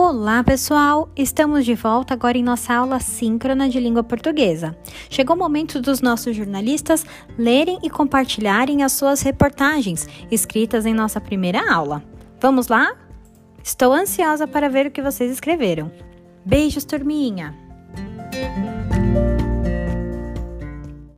Olá, pessoal! Estamos de volta agora em nossa aula síncrona de língua portuguesa. Chegou o momento dos nossos jornalistas lerem e compartilharem as suas reportagens escritas em nossa primeira aula. Vamos lá? Estou ansiosa para ver o que vocês escreveram. Beijos, turminha!